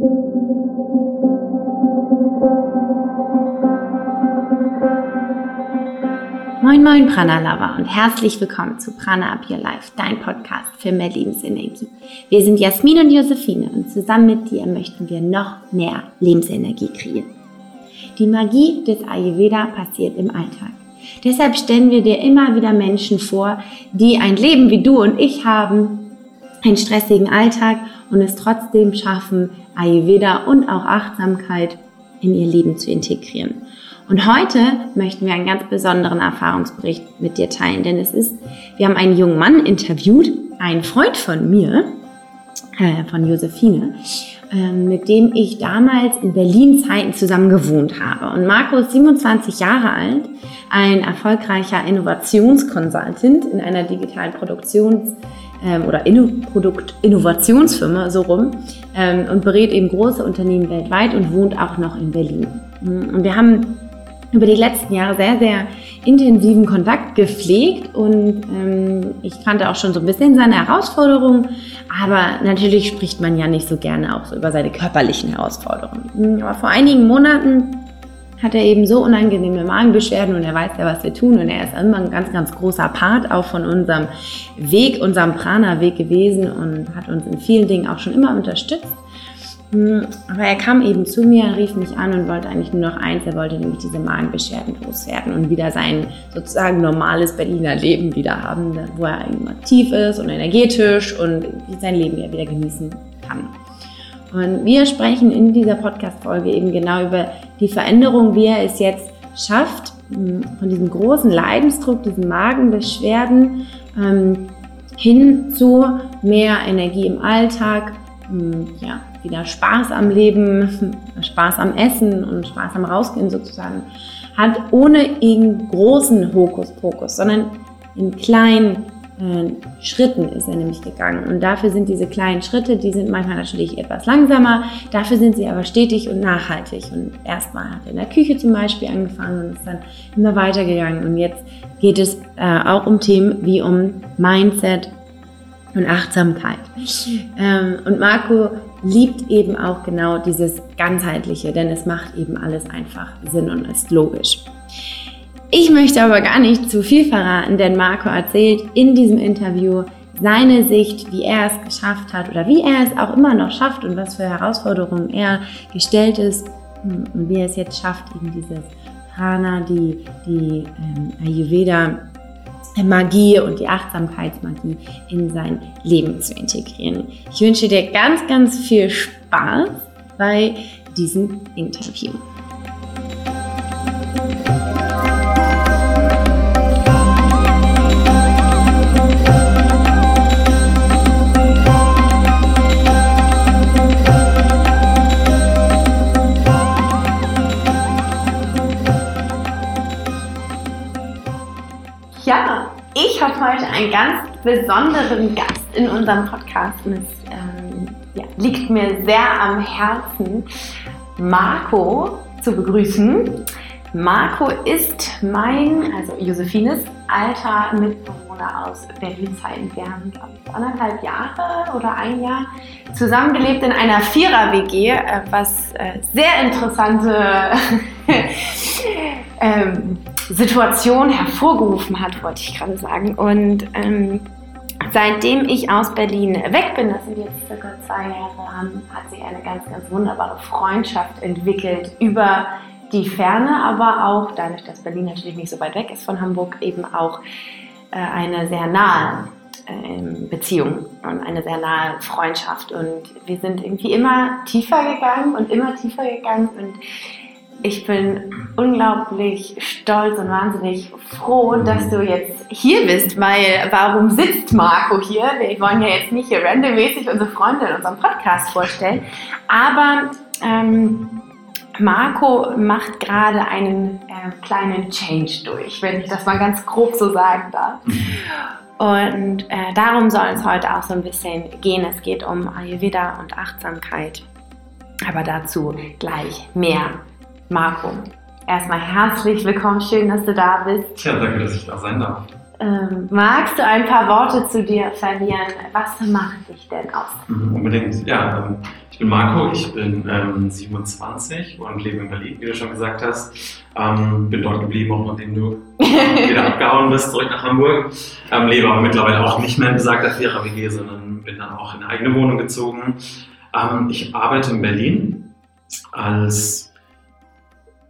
Moin Moin Prana Lover und herzlich willkommen zu Prana Up Your Life, dein Podcast für mehr Lebensenergie. Wir sind Jasmin und Josephine und zusammen mit dir möchten wir noch mehr Lebensenergie kreieren. Die Magie des Ayurveda passiert im Alltag. Deshalb stellen wir dir immer wieder Menschen vor, die ein Leben wie du und ich haben, einen stressigen Alltag und es trotzdem schaffen, Ayurveda und auch Achtsamkeit in ihr Leben zu integrieren. Und heute möchten wir einen ganz besonderen Erfahrungsbericht mit dir teilen, denn es ist, wir haben einen jungen Mann interviewt, einen Freund von mir, äh, von Josephine, äh, mit dem ich damals in Berlin Zeiten zusammen gewohnt habe. Und Marco ist 27 Jahre alt, ein erfolgreicher Innovationskonsultant in einer digitalen Produktions- ähm, oder Inno Innovationsfirma so rum ähm, und berät eben große Unternehmen weltweit und wohnt auch noch in Berlin. Und wir haben über die letzten Jahre sehr, sehr intensiven Kontakt gepflegt und ähm, ich kannte auch schon so ein bisschen seine Herausforderungen, aber natürlich spricht man ja nicht so gerne auch so über seine körperlichen Herausforderungen. Aber vor einigen Monaten hat er eben so unangenehme Magenbeschwerden und er weiß ja, was wir tun und er ist immer ein ganz, ganz großer Part auch von unserem Weg, unserem Prana-Weg gewesen und hat uns in vielen Dingen auch schon immer unterstützt. Hm, aber er kam eben zu mir, rief mich an und wollte eigentlich nur noch eins, er wollte nämlich diese Magenbeschwerden loswerden und wieder sein sozusagen normales Berliner Leben wieder haben, wo er aktiv ist und energetisch und sein Leben ja wieder genießen kann. Und wir sprechen in dieser Podcast-Folge eben genau über die Veränderung, wie er es jetzt schafft, von diesem großen Leidensdruck, diesen Magenbeschwerden ähm, hin zu mehr Energie im Alltag, ja, wieder Spaß am Leben, Spaß am Essen und Spaß am Rausgehen sozusagen hat, ohne irgendeinen großen Hokuspokus, sondern in kleinen äh, Schritten ist er nämlich gegangen. Und dafür sind diese kleinen Schritte, die sind manchmal natürlich etwas langsamer, dafür sind sie aber stetig und nachhaltig. Und erstmal hat er in der Küche zum Beispiel angefangen und ist dann immer weitergegangen. Und jetzt geht es äh, auch um Themen wie um Mindset, und Achtsamkeit. Ähm, und Marco liebt eben auch genau dieses Ganzheitliche, denn es macht eben alles einfach Sinn und ist logisch. Ich möchte aber gar nicht zu viel verraten, denn Marco erzählt in diesem Interview seine Sicht, wie er es geschafft hat oder wie er es auch immer noch schafft und was für Herausforderungen er gestellt ist und wie er es jetzt schafft, eben dieses Prana, die, die ähm, Ayurveda Magie und die Achtsamkeitsmagie in sein Leben zu integrieren. Ich wünsche dir ganz, ganz viel Spaß bei diesem Interview. Habe heute einen ganz besonderen Gast in unserem Podcast. Und es ähm, ja, liegt mir sehr am Herzen, Marco zu begrüßen. Marco ist mein, also Josephines, alter Mitbewohner aus Berlin-Zeiten. Wir haben, glaube ich, anderthalb Jahre oder ein Jahr zusammengelebt in einer Vierer-WG, äh, was äh, sehr interessante ähm, Situation hervorgerufen hat, wollte ich gerade sagen. Und ähm, seitdem ich aus Berlin weg bin, das sind jetzt circa zwei Jahre, hat sich eine ganz, ganz wunderbare Freundschaft entwickelt über die Ferne, aber auch dadurch, dass Berlin natürlich nicht so weit weg ist von Hamburg, eben auch äh, eine sehr nahe äh, Beziehung und eine sehr nahe Freundschaft. Und wir sind irgendwie immer tiefer gegangen und immer tiefer gegangen und ich bin unglaublich stolz und wahnsinnig froh, dass du jetzt hier bist, weil warum sitzt Marco hier? Wir wollen ja jetzt nicht hier randommäßig unsere Freunde in unserem Podcast vorstellen, aber ähm, Marco macht gerade einen äh, kleinen Change durch, wenn ich das mal ganz grob so sagen darf. Und äh, darum soll es heute auch so ein bisschen gehen. Es geht um Ayurveda und Achtsamkeit. Aber dazu gleich mehr. Marco, erstmal herzlich willkommen, schön, dass du da bist. Ja, danke, dass ich da sein darf. Ähm, magst du ein paar Worte zu dir verlieren? Was macht dich denn aus? Mhm, unbedingt. Ja, ähm, ich bin Marco, ich bin ähm, 27 und lebe in Berlin, wie du schon gesagt hast. Ähm, bin dort geblieben, auch nachdem du wieder abgehauen bist, zurück nach Hamburg. Ähm, lebe aber mittlerweile auch nicht mehr in besagter Vierer-WG, sondern bin dann auch in eine eigene Wohnung gezogen. Ähm, ich arbeite in Berlin als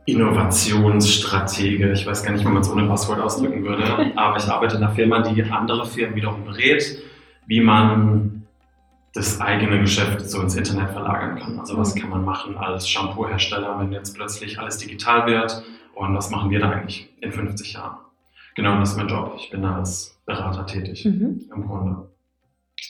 Innovationsstratege. Ich weiß gar nicht, wie man es ohne Passwort ausdrücken würde, aber ich arbeite in einer Firma, die andere Firmen wiederum berät, wie man das eigene Geschäft so ins Internet verlagern kann. Also was kann man machen als Shampoo-Hersteller, wenn jetzt plötzlich alles digital wird und was machen wir da eigentlich in 50 Jahren? Genau, das ist mein Job. Ich bin da als Berater tätig mhm. im Grunde.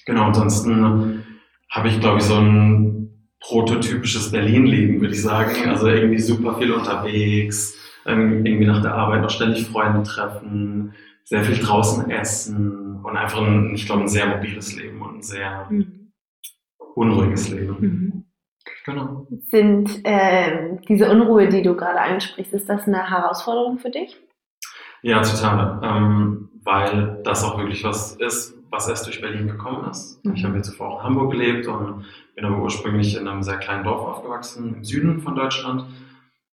Genau, ansonsten habe ich, glaube ich, so ein prototypisches Berlin-Leben, würde ich sagen. Also irgendwie super viel unterwegs, ähm, irgendwie nach der Arbeit noch ständig Freunde treffen, sehr viel draußen essen und einfach ein, ich glaube, ein sehr mobiles Leben und ein sehr mhm. unruhiges Leben. Mhm. Genau. Sind äh, diese Unruhe, die du gerade ansprichst, ist das eine Herausforderung für dich? Ja, total. Ähm, weil das auch wirklich was ist, was erst durch Berlin gekommen ist. Mhm. Ich habe jetzt zuvor auch in Hamburg gelebt und bin aber ursprünglich in einem sehr kleinen Dorf aufgewachsen, im Süden von Deutschland.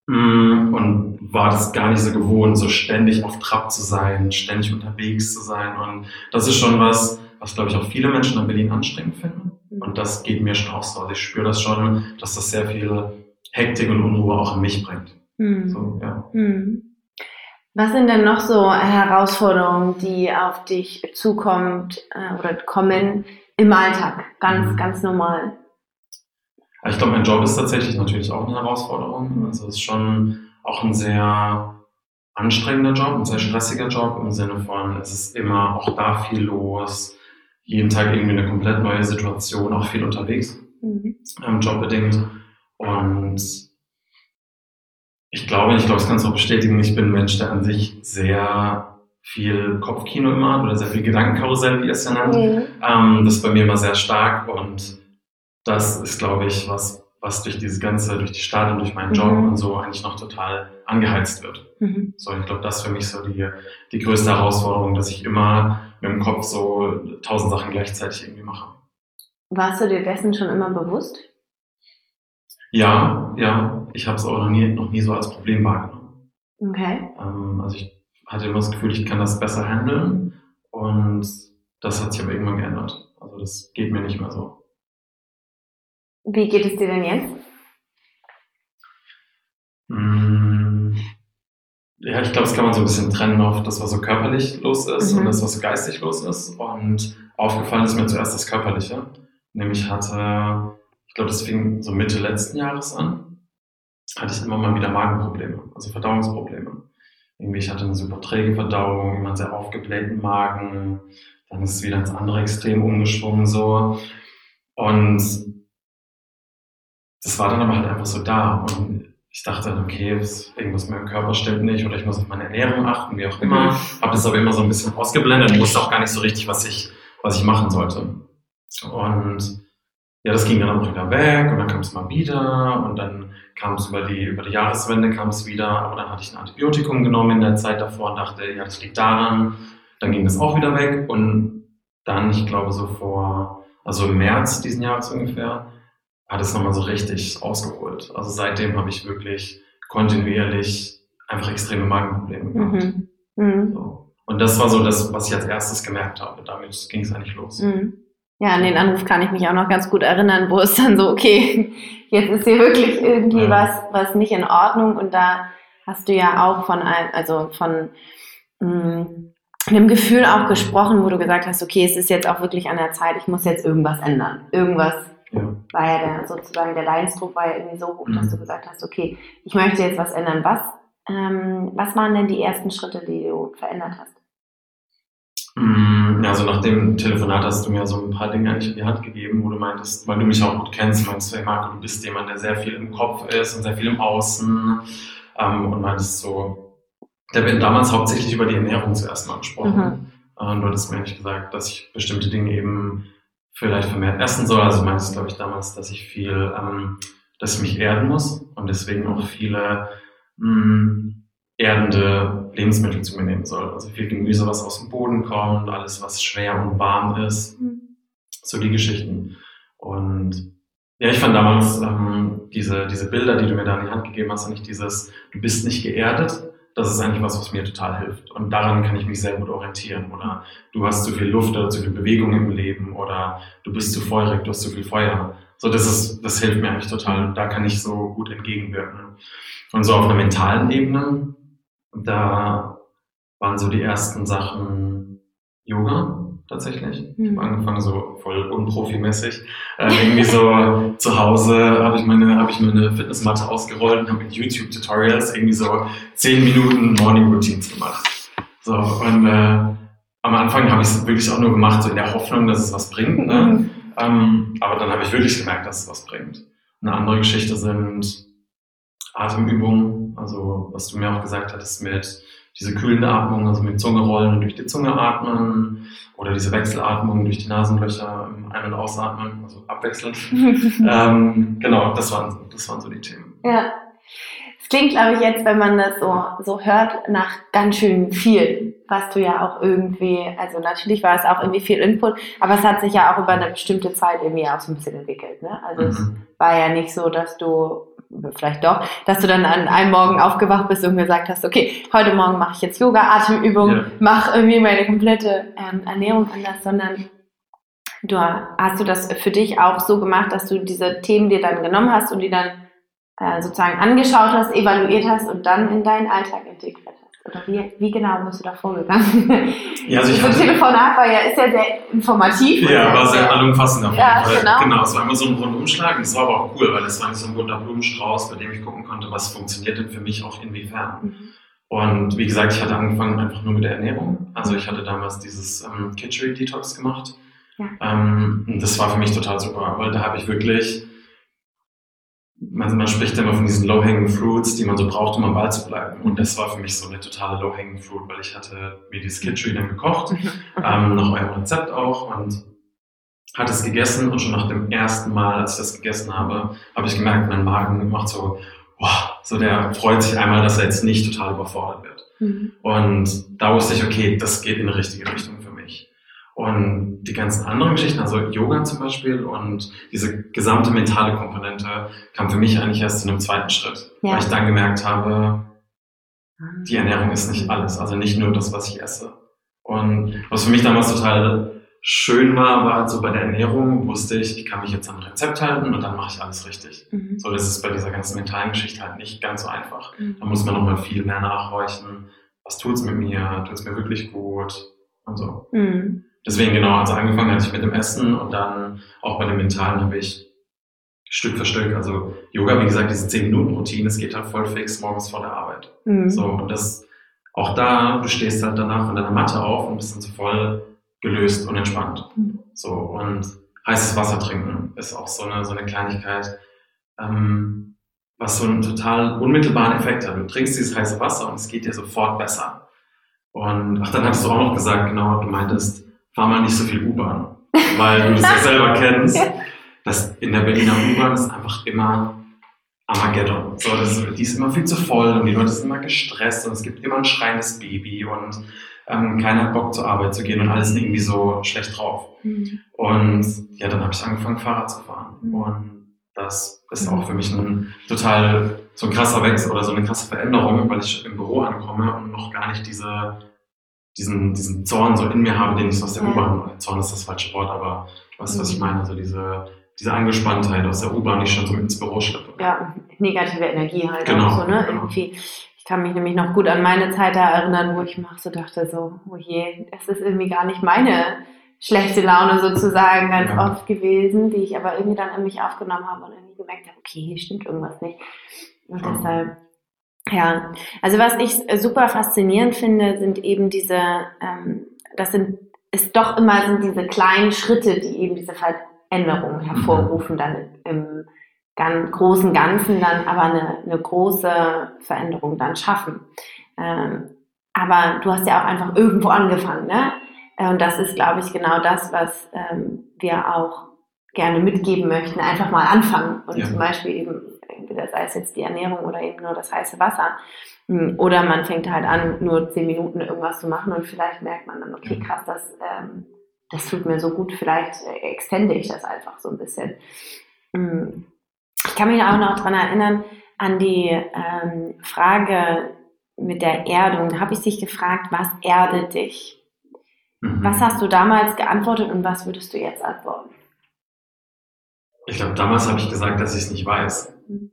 Mm, und war das gar nicht so gewohnt, so ständig auf Trab zu sein, ständig unterwegs zu sein. Und das ist schon was, was glaube ich auch viele Menschen in Berlin anstrengend finden. Mhm. Und das geht mir schon auch so. Also ich spüre das schon, dass das sehr viel Hektik und Unruhe auch in mich bringt. Mhm. So, ja. Mhm. Was sind denn noch so Herausforderungen, die auf dich zukommt äh, oder kommen im Alltag? Ganz, mhm. ganz normal. Ich glaube, mein Job ist tatsächlich natürlich auch eine Herausforderung. Also es ist schon auch ein sehr anstrengender Job, ein sehr stressiger Job im Sinne von, es ist immer auch da viel los, jeden Tag irgendwie eine komplett neue Situation, auch viel unterwegs, mhm. ähm, jobbedingt. Und ich glaube, ich glaube, das kannst du auch bestätigen, ich bin ein Mensch, der an sich sehr viel Kopfkino immer hat oder sehr viel Gedankenkarussell, wie es ja nennt. Mhm. Ähm, das ist bei mir immer sehr stark und das ist, glaube ich, was, was durch diese ganze, durch die Stadt und durch meinen Job mhm. und so eigentlich noch total angeheizt wird. Mhm. So, ich glaube, das ist für mich so die, die größte Herausforderung, dass ich immer mit dem Kopf so tausend Sachen gleichzeitig irgendwie mache. Warst du dir dessen schon immer bewusst? Ja, ja. Ich habe es auch noch nie, noch nie so als Problem wahrgenommen. Okay. Ähm, also ich hatte immer das Gefühl, ich kann das besser handeln und das hat sich aber irgendwann geändert. Also das geht mir nicht mehr so. Wie geht es dir denn jetzt? Mm, ja, ich glaube, das kann man so ein bisschen trennen auf das, was so körperlich los ist mhm. und das, was so geistig los ist. Und aufgefallen ist mir zuerst das Körperliche. Nämlich hatte, ich glaube, das fing so Mitte letzten Jahres an, hatte ich immer mal wieder Magenprobleme, also Verdauungsprobleme. Irgendwie, ich hatte eine super träge Verdauung, immer einen sehr aufgeblähten Magen, dann ist es wieder ins andere Extrem umgeschwungen so. Und das war dann aber halt einfach so da. Und ich dachte dann, okay, irgendwas mit meinem Körper stimmt nicht oder ich muss auf meine Ernährung achten, wie auch immer. Mhm. Habe das aber immer so ein bisschen ausgeblendet und wusste auch gar nicht so richtig, was ich, was ich machen sollte. Und ja, das ging dann auch wieder weg und dann kam es mal wieder und dann kam es über die, über die Jahreswende kam es wieder, aber dann hatte ich ein Antibiotikum genommen in der Zeit davor und dachte, ja, das liegt daran. Dann ging das auch wieder weg und dann, ich glaube, so vor, also im März diesen Jahres ungefähr, hat es nochmal so richtig ausgeholt. Also seitdem habe ich wirklich kontinuierlich einfach extreme Magenprobleme gehabt. Mhm. Mhm. So. Und das war so das, was ich als erstes gemerkt habe. Damit ging es eigentlich los. Mhm. Ja, an den Anruf kann ich mich auch noch ganz gut erinnern, wo es dann so, okay, jetzt ist hier wirklich irgendwie ja. was, was nicht in Ordnung. Und da hast du ja auch von einem, also von mh, mm, einem Gefühl auch gesprochen, wo du gesagt hast, okay, es ist jetzt auch wirklich an der Zeit, ich muss jetzt irgendwas ändern. Irgendwas ja. war ja der, sozusagen der Leidensdruck war ja irgendwie so hoch, dass mhm. du gesagt hast, okay, ich möchte jetzt was ändern. Was, ähm, was waren denn die ersten Schritte, die du verändert hast? Ja, also nach dem Telefonat hast du mir so ein paar Dinge eigentlich in die Hand gegeben, wo du meintest, weil du mich auch gut kennst, meinst du, hey Marco, du bist jemand, der sehr viel im Kopf ist und sehr viel im Außen ähm, und meintest so, der wird damals hauptsächlich über die Ernährung zuerst mal gesprochen. Mhm. Und du hattest mir eigentlich gesagt, dass ich bestimmte Dinge eben vielleicht vermehrt essen soll. Also meinst du, glaube ich, damals, dass ich viel, ähm, dass ich mich erden muss und deswegen auch viele mh, mm, erdende Lebensmittel zu mir nehmen soll. Also viel Gemüse, was aus dem Boden kommt, alles, was schwer und warm ist. Mhm. So die Geschichten. Und ja, ich fand damals ähm, diese, diese Bilder, die du mir da in die Hand gegeben hast, nicht dieses, du bist nicht geerdet, das ist eigentlich was, was mir total hilft. Und daran kann ich mich sehr gut orientieren. Oder du hast zu viel Luft oder zu viel Bewegung im Leben oder du bist zu feurig, du hast zu viel Feuer. So, das ist, das hilft mir eigentlich total. Da kann ich so gut entgegenwirken. Und so auf einer mentalen Ebene, da waren so die ersten Sachen Yoga tatsächlich. Ich habe hm. angefangen so voll unprofimäßig. Äh, irgendwie so zu Hause habe ich meine, habe ich meine Fitnessmatte ausgerollt und habe mit YouTube-Tutorials irgendwie so zehn Minuten Morning Routines gemacht. So und äh, am Anfang habe ich es wirklich auch nur gemacht, so in der Hoffnung, dass es was bringt. Ne? Mhm. Ähm, aber dann habe ich wirklich gemerkt, dass es was bringt. Eine andere Geschichte sind Atemübungen, also was du mir auch gesagt hattest mit diese kühlende Atmung, also mit Zunge rollen und durch die Zunge atmen oder diese Wechselatmung durch die Nasenlöcher ein- und ausatmen, also abwechselnd. ähm, genau, das waren, das waren so die Themen. Ja. Es klingt, glaube ich, jetzt, wenn man das so, so hört, nach ganz schön viel, was du ja auch irgendwie, also natürlich war es auch irgendwie viel Input, aber es hat sich ja auch über eine bestimmte Zeit irgendwie auch so ein bisschen entwickelt. Ne? Also mhm. es war ja nicht so, dass du vielleicht doch, dass du dann an einem Morgen aufgewacht bist und gesagt hast, okay, heute Morgen mache ich jetzt Yoga, Atemübungen, ja. mache irgendwie meine komplette ähm, Ernährung anders, sondern du hast du das für dich auch so gemacht, dass du diese Themen dir dann genommen hast und die dann äh, sozusagen angeschaut hast, evaluiert hast und dann in deinen Alltag integriert hast. Oder wie, wie genau bist du da vorgegangen? Ja, also ich so Telefonat war ja, ist ja sehr informativ. Ja, war sehr allumfassend ja, Fall. Genau. genau, es war immer so ein Rundumschlag. Das war aber auch cool, weil es war so ein bunter Blumenstrauß, bei dem ich gucken konnte, was funktioniert denn für mich auch inwiefern. Mhm. Und wie gesagt, ich hatte angefangen einfach nur mit der Ernährung. Also ich hatte damals dieses ähm, Kitchery Detox gemacht. Ja. Ähm, das war für mich total super, weil da habe ich wirklich man, man spricht immer von diesen low-hanging fruits, die man so braucht, um am Ball zu bleiben. Und das war für mich so eine totale low-hanging fruit, weil ich hatte mir dieses Kitchery dann gekocht, ähm, nach eurem Rezept auch und hatte es gegessen und schon nach dem ersten Mal, als ich das gegessen habe, habe ich gemerkt, mein Magen macht so, wow, so der freut sich einmal, dass er jetzt nicht total überfordert wird. Mhm. Und da wusste ich, okay, das geht in die richtige Richtung. Und die ganzen anderen Geschichten, also Yoga zum Beispiel und diese gesamte mentale Komponente kam für mich eigentlich erst in einem zweiten Schritt, ja. weil ich dann gemerkt habe, die Ernährung ist nicht alles, also nicht nur das, was ich esse. Und was für mich damals total schön war, war so bei der Ernährung wusste ich, ich kann mich jetzt an ein Rezept halten und dann mache ich alles richtig. Mhm. So, das ist bei dieser ganzen mentalen Geschichte halt nicht ganz so einfach. Mhm. Da muss man nochmal viel mehr nachhorchen. Was tut's mit mir? Tut's mir wirklich gut? Und so. Mhm. Deswegen genau, also angefangen hatte ich mit dem Essen und dann auch bei dem Mentalen habe ich Stück für Stück, also Yoga, wie gesagt, diese 10-Minuten-Routine, es geht halt voll fix morgens vor der Arbeit. Mhm. So, und das, auch da, du stehst halt danach von deiner Matte auf und bist dann so voll gelöst und entspannt. Mhm. So, und heißes Wasser trinken ist auch so eine, so eine Kleinigkeit, ähm, was so einen total unmittelbaren Effekt hat. Du trinkst dieses heiße Wasser und es geht dir sofort besser. Und ach, dann hattest du auch noch gesagt, genau, du meintest, fahr mal nicht so viel U-Bahn, weil du das ja selber kennst. dass in der Berliner U-Bahn ist einfach immer Armageddon. So, das, die ist immer viel zu voll und die Leute sind immer gestresst und es gibt immer ein schreiendes Baby und ähm, keiner hat Bock zur Arbeit zu gehen und alles sind irgendwie so schlecht drauf. Mhm. Und ja, dann habe ich angefangen, Fahrrad zu fahren. Mhm. Und das ist auch für mich ein total so ein krasser Wechsel oder so eine krasse Veränderung, weil ich im Büro ankomme und noch gar nicht diese diesen, diesen Zorn so in mir habe, den ich so aus der U-Bahn, Zorn ist das falsche Wort, aber du weißt, was ich meine, also diese, diese Angespanntheit aus der U-Bahn, die ich schon so mit ins Büro schleppe. Ja, negative Energie halt genau, auch so, ne? Genau. Irgendwie. Ich kann mich nämlich noch gut an meine Zeit erinnern, wo ich mir so dachte, so, oh je, das ist irgendwie gar nicht meine schlechte Laune sozusagen ganz ja. oft gewesen, die ich aber irgendwie dann in mich aufgenommen habe und irgendwie gemerkt habe, okay, hier stimmt irgendwas nicht. Und ja. deshalb ja, also was ich super faszinierend finde, sind eben diese, ähm, das sind, ist doch immer sind diese kleinen Schritte, die eben diese Veränderung mhm. hervorrufen, dann im ganz großen Ganzen dann aber eine, eine große Veränderung dann schaffen. Ähm, aber du hast ja auch einfach irgendwo angefangen, ne? Und das ist, glaube ich, genau das, was ähm, wir auch gerne mitgeben möchten. Einfach mal anfangen und ja. zum Beispiel eben entweder sei es jetzt die Ernährung oder eben nur das heiße Wasser. Hm, oder man fängt halt an, nur zehn Minuten irgendwas zu machen und vielleicht merkt man dann, okay, krass, das, ähm, das tut mir so gut, vielleicht äh, extende ich das einfach so ein bisschen. Hm. Ich kann mich auch noch daran erinnern, an die ähm, Frage mit der Erdung. Da habe ich dich gefragt, was erdet dich? Mhm. Was hast du damals geantwortet und was würdest du jetzt antworten? Ich glaube, damals habe ich gesagt, dass ich es nicht weiß. Mhm.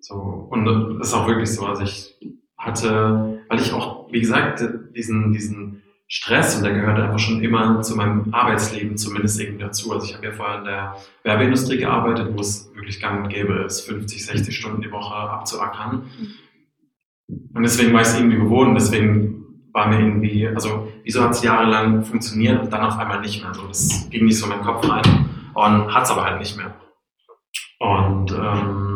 So, und das ist auch wirklich so. Also ich hatte, weil ich auch, wie gesagt, diesen, diesen Stress und der gehört einfach schon immer zu meinem Arbeitsleben zumindest irgendwie dazu. Also ich habe ja vorher in der Werbeindustrie gearbeitet, wo es wirklich gang und gäbe ist, 50, 60 Stunden die Woche abzuackern. Und deswegen war ich es irgendwie gewohnt, deswegen war mir irgendwie, also wieso hat es jahrelang funktioniert und dann auf einmal nicht mehr. So, das ging nicht so in meinen Kopf rein und hat es aber halt nicht mehr. Und ähm,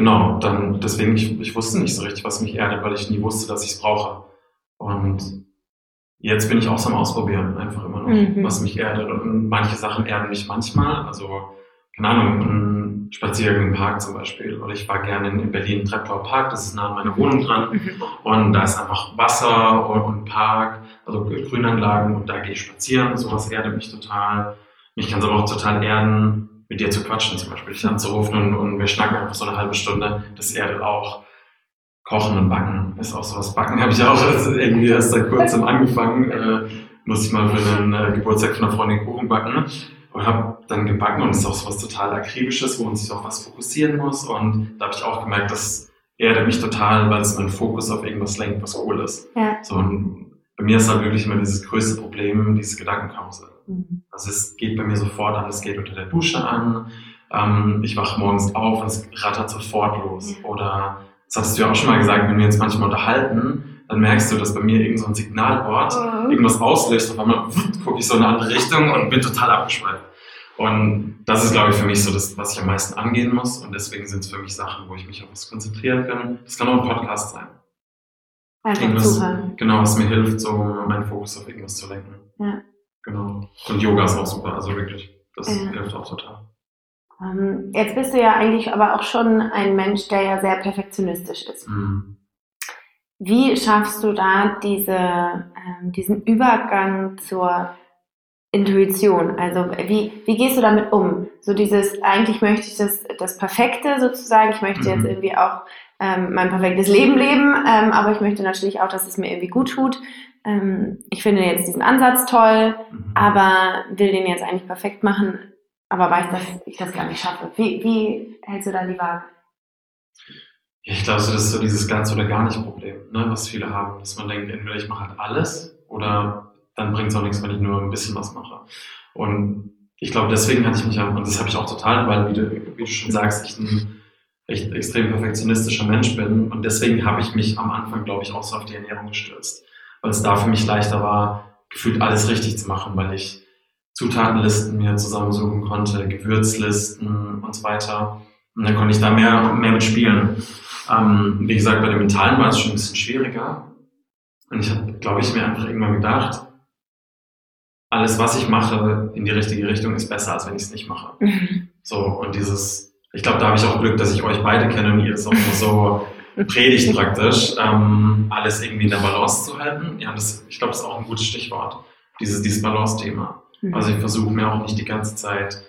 genau, dann deswegen, ich, ich wusste nicht so richtig, was mich erdet, weil ich nie wusste, dass ich es brauche. Und jetzt bin ich auch so am Ausprobieren, einfach immer noch, mhm. was mich erdet. Und manche Sachen erden mich manchmal. Also, keine Ahnung, ein Spaziergang im Park zum Beispiel. Oder ich war gerne in Berlin Treptower Park, das ist nah an meiner Wohnung dran. Mhm. Und da ist einfach Wasser und Park, also Grünanlagen und da gehe ich spazieren. Sowas erdet mich total. Mich kann es aber auch total erden, mit dir zu quatschen zum Beispiel, dich anzurufen und, und wir schnacken einfach so eine halbe Stunde. Das erdet auch. Kochen und Backen ist auch sowas. Backen habe ich auch irgendwie erst seit kurzem angefangen. Äh, musste ich mal für den äh, Geburtstag von einer Freundin Kuchen backen und habe dann gebacken und es ist auch sowas total akribisches, wo man sich auf was fokussieren muss. Und da habe ich auch gemerkt, dass erdet mich total, weil es meinen Fokus auf irgendwas lenkt, was cool ist. Ja. So, und bei mir ist halt wirklich immer dieses größte Problem, diese Gedankenkarussell. Mhm. Also es geht bei mir sofort an, es geht unter der Dusche an, ähm, ich wache morgens auf und es rattert sofort los. Mhm. Oder, das hattest du ja auch schon mal gesagt, wenn wir uns manchmal unterhalten, dann merkst du, dass bei mir irgend so ein Signalwort mhm. irgendwas auslöst. Auf einmal gucke ich so in eine andere Richtung und bin total abgeschweift. Und das ist, glaube ich, für mich so das, was ich am meisten angehen muss. Und deswegen sind es für mich Sachen, wo ich mich auf was konzentrieren kann. Das kann auch ein Podcast sein. Einfach irgendwas, zuhören. Genau, was mir hilft, so meinen Fokus auf irgendwas zu lenken. Ja. Genau. Und Yoga ist auch super, also wirklich. Das ja. hilft auch total. Ähm, jetzt bist du ja eigentlich aber auch schon ein Mensch, der ja sehr perfektionistisch ist. Mhm. Wie schaffst du da diese, ähm, diesen Übergang zur Intuition? Also wie, wie gehst du damit um? So dieses, eigentlich möchte ich das, das Perfekte sozusagen, ich möchte mhm. jetzt irgendwie auch ähm, mein perfektes Leben leben, ähm, aber ich möchte natürlich auch, dass es mir irgendwie gut tut. Ähm, ich finde jetzt diesen Ansatz toll, mhm. aber will den jetzt eigentlich perfekt machen, aber weiß, dass ich das gar nicht schaffe. Wie, wie hältst du da die Waage? Ich glaube, das ist so dieses ganz oder gar nicht Problem, ne, was viele haben, dass man denkt, entweder ich mache halt alles oder dann bringt es auch nichts, wenn ich nur ein bisschen was mache. Und ich glaube, deswegen hatte ich mich, und das habe ich auch total, weil, wie du, wie du schon sagst, ich ein echt extrem perfektionistischer Mensch bin. Und deswegen habe ich mich am Anfang, glaube ich, auch so auf die Ernährung gestürzt. Weil es da für mich leichter war, gefühlt alles richtig zu machen, weil ich Zutatenlisten mir zusammensuchen konnte, Gewürzlisten und so weiter. Und dann konnte ich da mehr, mehr mitspielen. Ähm, wie gesagt, bei dem Mentalen war es schon ein bisschen schwieriger. Und ich habe, glaube ich, mir einfach irgendwann gedacht, alles, was ich mache, in die richtige Richtung ist besser, als wenn ich es nicht mache. Mhm. So, und dieses, ich glaube, da habe ich auch Glück, dass ich euch beide kenne und ihr es auch immer so predigt praktisch, ähm, alles irgendwie in der Balance zu halten. Ja, das, ich glaube, das ist auch ein gutes Stichwort, dieses, dieses Balance-Thema. Mhm. Also ich versuche mir auch nicht die ganze Zeit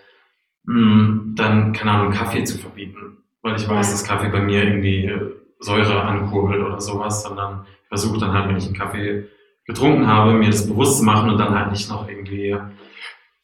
mh, hm, dann, keine Ahnung, Kaffee zu verbieten, weil ich weiß, dass Kaffee bei mir irgendwie Säure ankurbelt oder sowas, sondern ich versuche dann halt, wenn ich einen Kaffee getrunken habe, mir das bewusst zu machen und dann halt nicht noch irgendwie,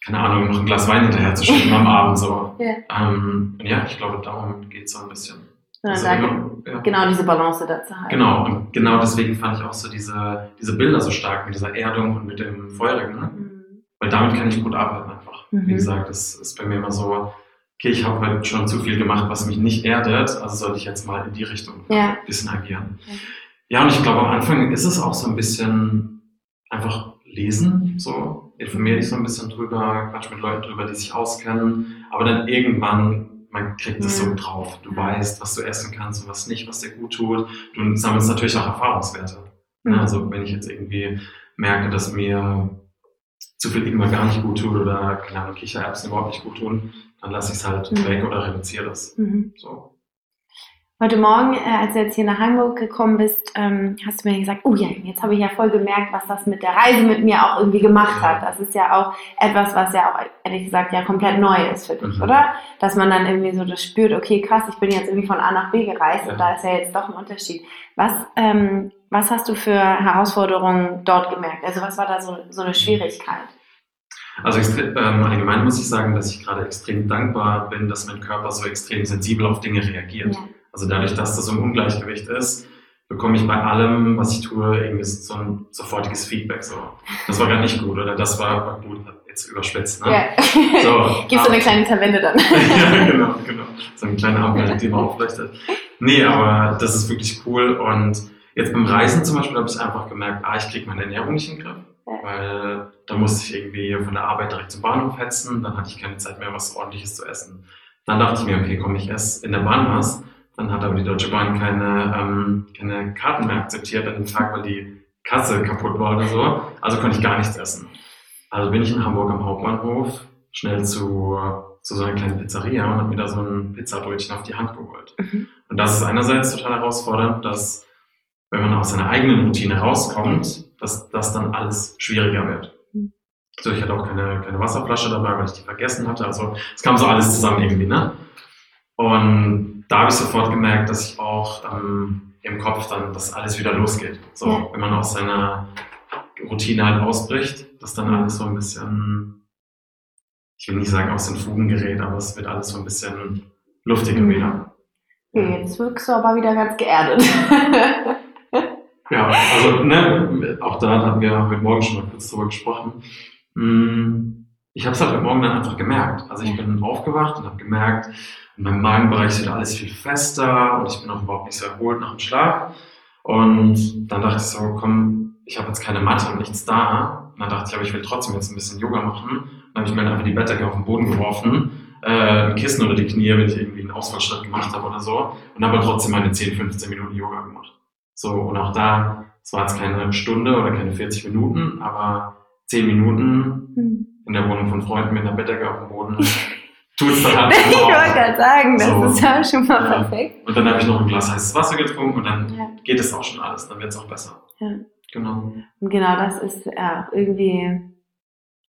keine Ahnung, noch ein Glas Wein hinterher zu schieben am Abend so. Ja, ähm, ja ich glaube, darum geht es so ein bisschen. Also genau, ja. genau diese Balance dazu halten. Genau, und genau deswegen fand ich auch so diese, diese Bilder so stark mit dieser Erdung und mit dem Feurigen. Ne? Mhm. Weil damit kann ich gut arbeiten einfach. Mhm. Wie gesagt, das ist bei mir immer so, okay, ich habe heute schon zu viel gemacht, was mich nicht erdet, also sollte ich jetzt mal in die Richtung ja. ein bisschen agieren. Ja. ja, und ich glaube, am Anfang ist es auch so ein bisschen einfach lesen, so, informiere dich so ein bisschen drüber, quatsch mit Leuten drüber, die sich auskennen, aber dann irgendwann man kriegt es so drauf. Du weißt, was du essen kannst und was nicht, was dir gut tut. Du sammelst natürlich auch Erfahrungswerte. Mhm. Also wenn ich jetzt irgendwie merke, dass mir zu viel Ingwer gar nicht gut tut oder keine Ahnung, Kichererbsen überhaupt nicht gut tun, dann lasse ich es halt mhm. weg oder reduziere es. Mhm. So. Heute Morgen, äh, als du jetzt hier nach Hamburg gekommen bist, ähm, hast du mir gesagt, oh ja, jetzt habe ich ja voll gemerkt, was das mit der Reise mit mir auch irgendwie gemacht hat. Das ist ja auch etwas, was ja auch, ehrlich gesagt, ja komplett neu ist für dich, mhm. oder? Dass man dann irgendwie so das spürt, okay, krass, ich bin jetzt irgendwie von A nach B gereist ja. und da ist ja jetzt doch ein Unterschied. Was, ähm, was hast du für Herausforderungen dort gemerkt? Also was war da so, so eine Schwierigkeit? Also ähm, allgemein muss ich sagen, dass ich gerade extrem dankbar bin, dass mein Körper so extrem sensibel auf Dinge reagiert. Ja. Also dadurch, dass das so ein Ungleichgewicht ist, bekomme ich bei allem, was ich tue, irgendwie so ein sofortiges Feedback. So, das war gar nicht gut oder das war, gut, jetzt überspitzt. Ne? Ja. So, Gibt so eine kleine Tabelle dann. ja, genau, genau. So eine kleine Ampel, die man aufleuchtet. Nee, aber das ist wirklich cool und jetzt beim Reisen zum Beispiel habe ich einfach gemerkt, ah, ich kriege meine Ernährung nicht in den Griff weil da musste ich irgendwie von der Arbeit direkt zum Bahnhof hetzen, dann hatte ich keine Zeit mehr, was ordentliches zu essen. Dann dachte ich mir, okay, komm, ich esse in der Bahn was. Dann hat aber die Deutsche Bahn keine, ähm, keine Karten mehr akzeptiert an dem Tag, weil die Kasse kaputt war oder so. Also konnte ich gar nichts essen. Also bin ich in Hamburg am Hauptbahnhof schnell zu, zu so einer kleinen Pizzeria und habe mir da so ein Pizzabrötchen auf die Hand geholt. Mhm. Und das ist einerseits total herausfordernd, dass wenn man aus seiner eigenen Routine rauskommt, dass das dann alles schwieriger wird. Mhm. So, ich hatte auch keine, keine Wasserflasche dabei, weil ich die vergessen hatte. Also es kam so alles zusammen irgendwie, ne? Und da habe ich sofort gemerkt, dass ich auch ähm, im Kopf dann, dass alles wieder losgeht. So, ja. wenn man aus seiner Routine halt ausbricht, dass dann alles so ein bisschen, ich will nicht sagen aus den Fugen gerät, aber es wird alles so ein bisschen luftiger mhm. wieder. Okay, jetzt wirkst du aber wieder ganz geerdet. Ja, also ne, auch da hatten wir heute Morgen schon mal kurz drüber gesprochen. Hm, ich habe es halt heute Morgen dann einfach gemerkt. Also ich bin aufgewacht und habe gemerkt, in meinem Magenbereich ist wieder alles viel fester und ich bin auch überhaupt nicht so erholt nach dem Schlaf. Und dann dachte ich so, komm, ich habe jetzt keine Matte und nichts da. Und dann dachte ich, aber ich will trotzdem jetzt ein bisschen Yoga machen. Dann habe ich mir einfach die Bettdecke auf den Boden geworfen, äh, ein Kissen unter die Knie, wenn ich irgendwie einen Ausfallschritt gemacht habe oder so. Und habe trotzdem meine 10, 15 Minuten Yoga gemacht. So, und auch da, es war jetzt keine Stunde oder keine 40 Minuten, aber 10 Minuten hm. In der Wohnung von Freunden mit einer Bettdecke auf dem Boden. Tut es dann halt Ich wollte gerade sagen, das so, ist ja schon mal ja. perfekt. Und dann habe ich noch ein Glas heißes Wasser getrunken und dann ja. geht es auch schon alles, dann wird es auch besser. Ja. Genau. Und genau das ist ja irgendwie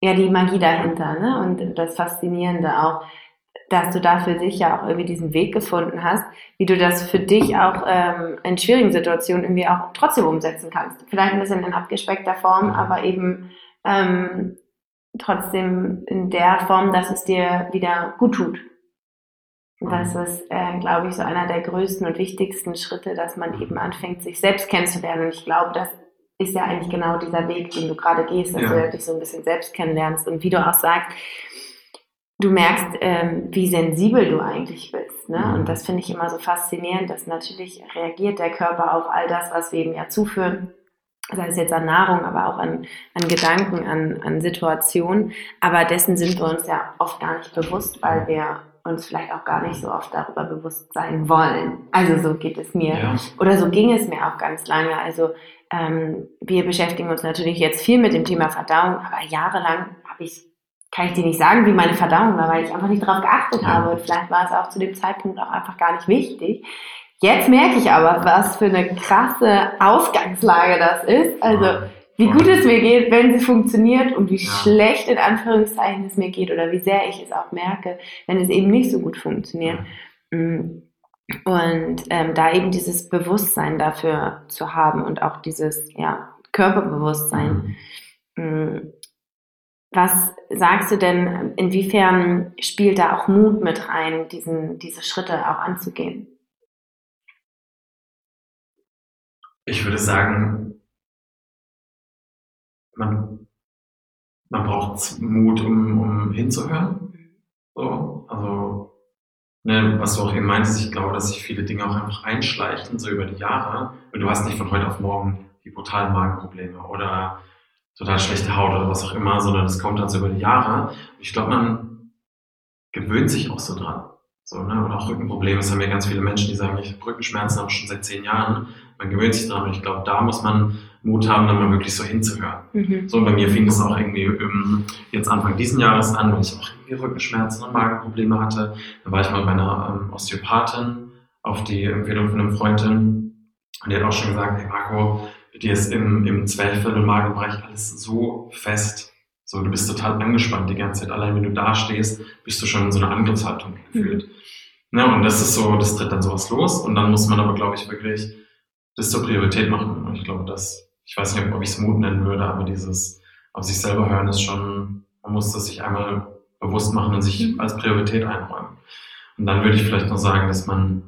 ja die Magie dahinter, ne? Und das Faszinierende auch dass du da für dich ja auch irgendwie diesen Weg gefunden hast, wie du das für dich auch ähm, in schwierigen Situationen irgendwie auch trotzdem umsetzen kannst. Vielleicht ein bisschen in abgespeckter Form, aber eben ähm, trotzdem in der Form, dass es dir wieder gut tut. das ist, äh, glaube ich, so einer der größten und wichtigsten Schritte, dass man eben anfängt, sich selbst kennenzulernen. Und ich glaube, das ist ja eigentlich genau dieser Weg, den du gerade gehst, dass ja. du dich so ein bisschen selbst kennenlernst. Und wie du auch sagst, du merkst, ähm, wie sensibel du eigentlich bist. Ne? Mhm. Und das finde ich immer so faszinierend, dass natürlich reagiert der Körper auf all das, was wir ihm ja zuführen. Sei es jetzt an Nahrung, aber auch an, an Gedanken, an, an Situationen. Aber dessen sind wir uns ja oft gar nicht bewusst, weil wir uns vielleicht auch gar nicht so oft darüber bewusst sein wollen. Also so geht es mir. Ja. Oder so ging es mir auch ganz lange. Also ähm, wir beschäftigen uns natürlich jetzt viel mit dem Thema Verdauung, aber jahrelang habe ich kann ich dir nicht sagen, wie meine Verdauung war, weil ich einfach nicht darauf geachtet ja. habe. Und vielleicht war es auch zu dem Zeitpunkt auch einfach gar nicht wichtig. Jetzt merke ich aber, was für eine krasse Ausgangslage das ist. Also, wie gut es mir geht, wenn sie funktioniert und wie ja. schlecht in Anführungszeichen es mir geht oder wie sehr ich es auch merke, wenn es eben nicht so gut funktioniert. Mm. Und ähm, da eben dieses Bewusstsein dafür zu haben und auch dieses ja, Körperbewusstsein. Mhm. Was sagst du denn, inwiefern spielt da auch Mut mit rein, diesen, diese Schritte auch anzugehen? Ich würde sagen, man, man braucht Mut, um, um hinzuhören. So, also, ne, was du auch eben meintest, ich glaube, dass sich viele Dinge auch einfach einschleichen, so über die Jahre. Und du hast nicht von heute auf morgen die brutalen Magenprobleme oder total schlechte Haut oder was auch immer, sondern es kommt halt so über die Jahre. Ich glaube, man gewöhnt sich auch so dran. So, ne? Oder auch Rückenprobleme. Es haben ja ganz viele Menschen, die sagen, ich habe Rückenschmerzen, aber schon seit zehn Jahren. Man gewöhnt sich dran. Und ich glaube, da muss man Mut haben, dann mal wirklich so hinzuhören. Mhm. So, und bei mir fing das auch irgendwie um, jetzt Anfang diesen Jahres an, weil ich auch irgendwie Rückenschmerzen und Magenprobleme hatte. Da war ich mal bei einer ähm, Osteopathin auf die Empfehlung von einem Freundin. Und die hat auch schon gesagt, hey Marco, dir ist im, im Zwerchfell-Magenbereich alles so fest. So, du bist total angespannt die ganze Zeit. Allein wenn du da stehst, bist du schon in so einer Angriffshaltung gefühlt. Mhm. Ja, und das ist so, das tritt dann sowas los. Und dann muss man aber, glaube ich, wirklich das zur Priorität machen. Und ich glaube, dass, ich weiß nicht, ob ich es Mut nennen würde, aber dieses auf sich selber hören ist schon, man muss das sich einmal bewusst machen und sich mhm. als Priorität einräumen. Und dann würde ich vielleicht noch sagen, dass man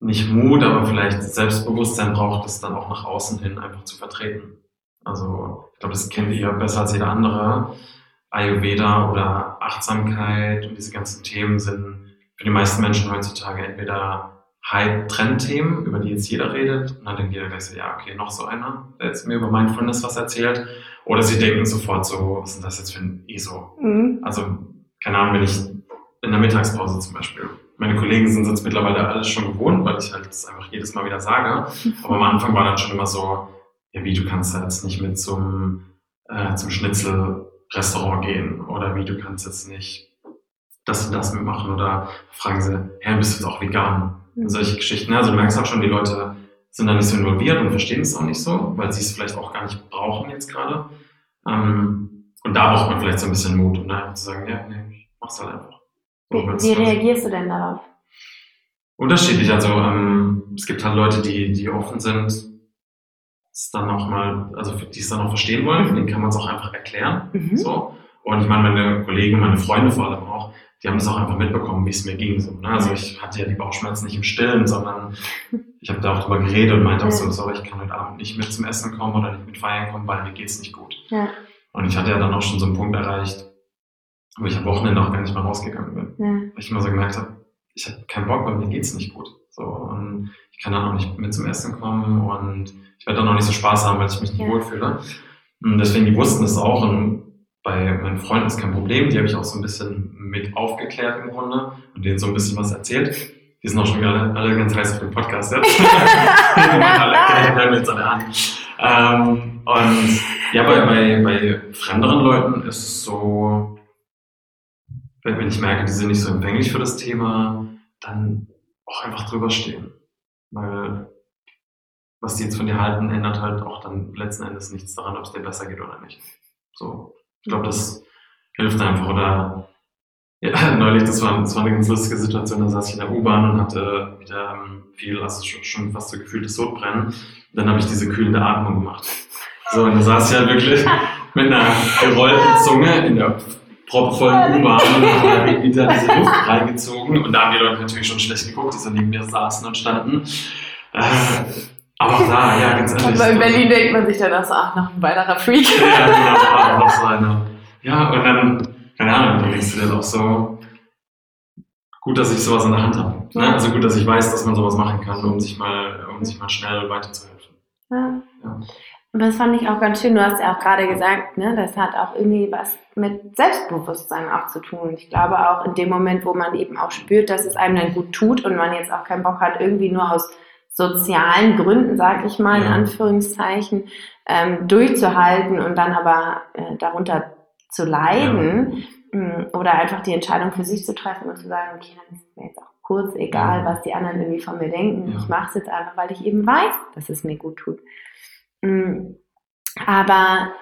nicht Mut, aber vielleicht Selbstbewusstsein braucht, das dann auch nach außen hin einfach zu vertreten. Also ich glaube, das kennt ihr besser als jeder andere. Ayurveda oder Achtsamkeit und diese ganzen Themen sind für die meisten Menschen heutzutage entweder Hype-Trend-Themen, über die jetzt jeder redet. Und dann denkt jeder gleich so, ja, okay, noch so einer, der jetzt mir über Mindfulness was erzählt. Oder sie denken sofort so, was ist das jetzt für ein ISO? Mhm. Also, keine Ahnung, wenn ich in der Mittagspause zum Beispiel meine Kollegen sind jetzt mittlerweile alles schon gewohnt, weil ich halt das einfach jedes Mal wieder sage. Aber am Anfang war dann schon immer so, ja, wie du kannst da jetzt nicht mit zum, äh, zum Schnitzelrestaurant gehen oder wie du kannst jetzt nicht das und das mitmachen oder fragen sie, Herr, bist du jetzt auch vegan? Solche Geschichten. Also du merkst auch schon, die Leute sind da nicht so involviert und verstehen es auch nicht so, weil sie es vielleicht auch gar nicht brauchen jetzt gerade. Ähm, und da braucht man vielleicht so ein bisschen Mut, um einfach zu sagen, ja, nee, ich mach's halt einfach. Wie, wie reagierst du denn darauf? Unterschiedlich. Also ähm, es gibt halt Leute, die, die offen sind, es dann auch mal, also die es dann auch verstehen wollen, mhm. denen kann man es auch einfach erklären. Mhm. So. Und ich meine, meine Kollegen, meine Freunde vor allem auch, die haben es auch einfach mitbekommen, wie es mir ging. So, ne? Also ich hatte ja die Bauchschmerzen nicht im Stillen, sondern ich habe da auch drüber geredet und meinte auch so, sorry, ich kann heute Abend nicht mit zum Essen kommen oder nicht mit feiern kommen, weil mir geht's nicht gut. Ja. Und ich hatte ja dann auch schon so einen Punkt erreicht, wo ich am Wochenende auch gar nicht mehr rausgegangen bin. Ja. Weil ich immer so gemerkt habe, ich habe keinen Bock, weil mir geht's nicht gut. So, und ich kann dann auch nicht mit zum Essen kommen und ich werde dann auch nicht so Spaß haben, weil ich mich nicht ja. wohlfühle. Und deswegen, die wussten es auch und bei meinen Freunden ist kein Problem. Die habe ich auch so ein bisschen mit aufgeklärt im Grunde und denen so ein bisschen was erzählt. Die sind auch schon alle, alle ganz heiß auf den Podcast jetzt. alle jetzt alle an. Ähm, und ja, bei, bei, bei fremderen Leuten ist es so, wenn ich merke, die sind nicht so empfänglich für das Thema, dann auch einfach drüber stehen. Weil was die jetzt von dir halten, ändert halt auch dann letzten Endes nichts daran, ob es dir besser geht oder nicht. So. Ich glaube, das hilft einfach. Oder ja, neulich, das war, das war eine ganz lustige Situation, da saß ich in der U-Bahn und hatte wieder ähm, viel, also schon, schon fast so gefühltes Sodbrennen. Und dann habe ich diese kühlende Atmung gemacht. So, und da saß ich halt wirklich mit einer gerollten Zunge in der proppenvollen U-Bahn und habe wieder diese Luft reingezogen. Und da haben die Leute natürlich schon schlecht geguckt, die so neben mir saßen und standen. Äh, aber auch da, ja, ganz ehrlich. Aber in Berlin denkt man sich dann auch so, ach, noch ein weiterer Freak. Ja, genau, noch so einer. Ja, und dann, keine Ahnung, dann denkst du dir auch so, gut, dass ich sowas in der Hand habe. Ne? Also gut, dass ich weiß, dass man sowas machen kann, um sich mal, um sich mal schnell weiterzuhelfen. Ja. ja. Und das fand ich auch ganz schön. Du hast ja auch gerade gesagt, ne, das hat auch irgendwie was mit Selbstbewusstsein auch zu tun. Ich glaube auch in dem Moment, wo man eben auch spürt, dass es einem dann gut tut und man jetzt auch keinen Bock hat, irgendwie nur aus sozialen Gründen, sage ich mal, in Anführungszeichen, ähm, durchzuhalten und dann aber äh, darunter zu leiden ja. Mm, oder einfach die Entscheidung für sich zu treffen und zu sagen, okay, dann ist mir jetzt auch kurz egal, was die anderen irgendwie von mir denken. Ja. Ich mache es jetzt einfach, weil ich eben weiß, dass es mir gut tut. Mm, aber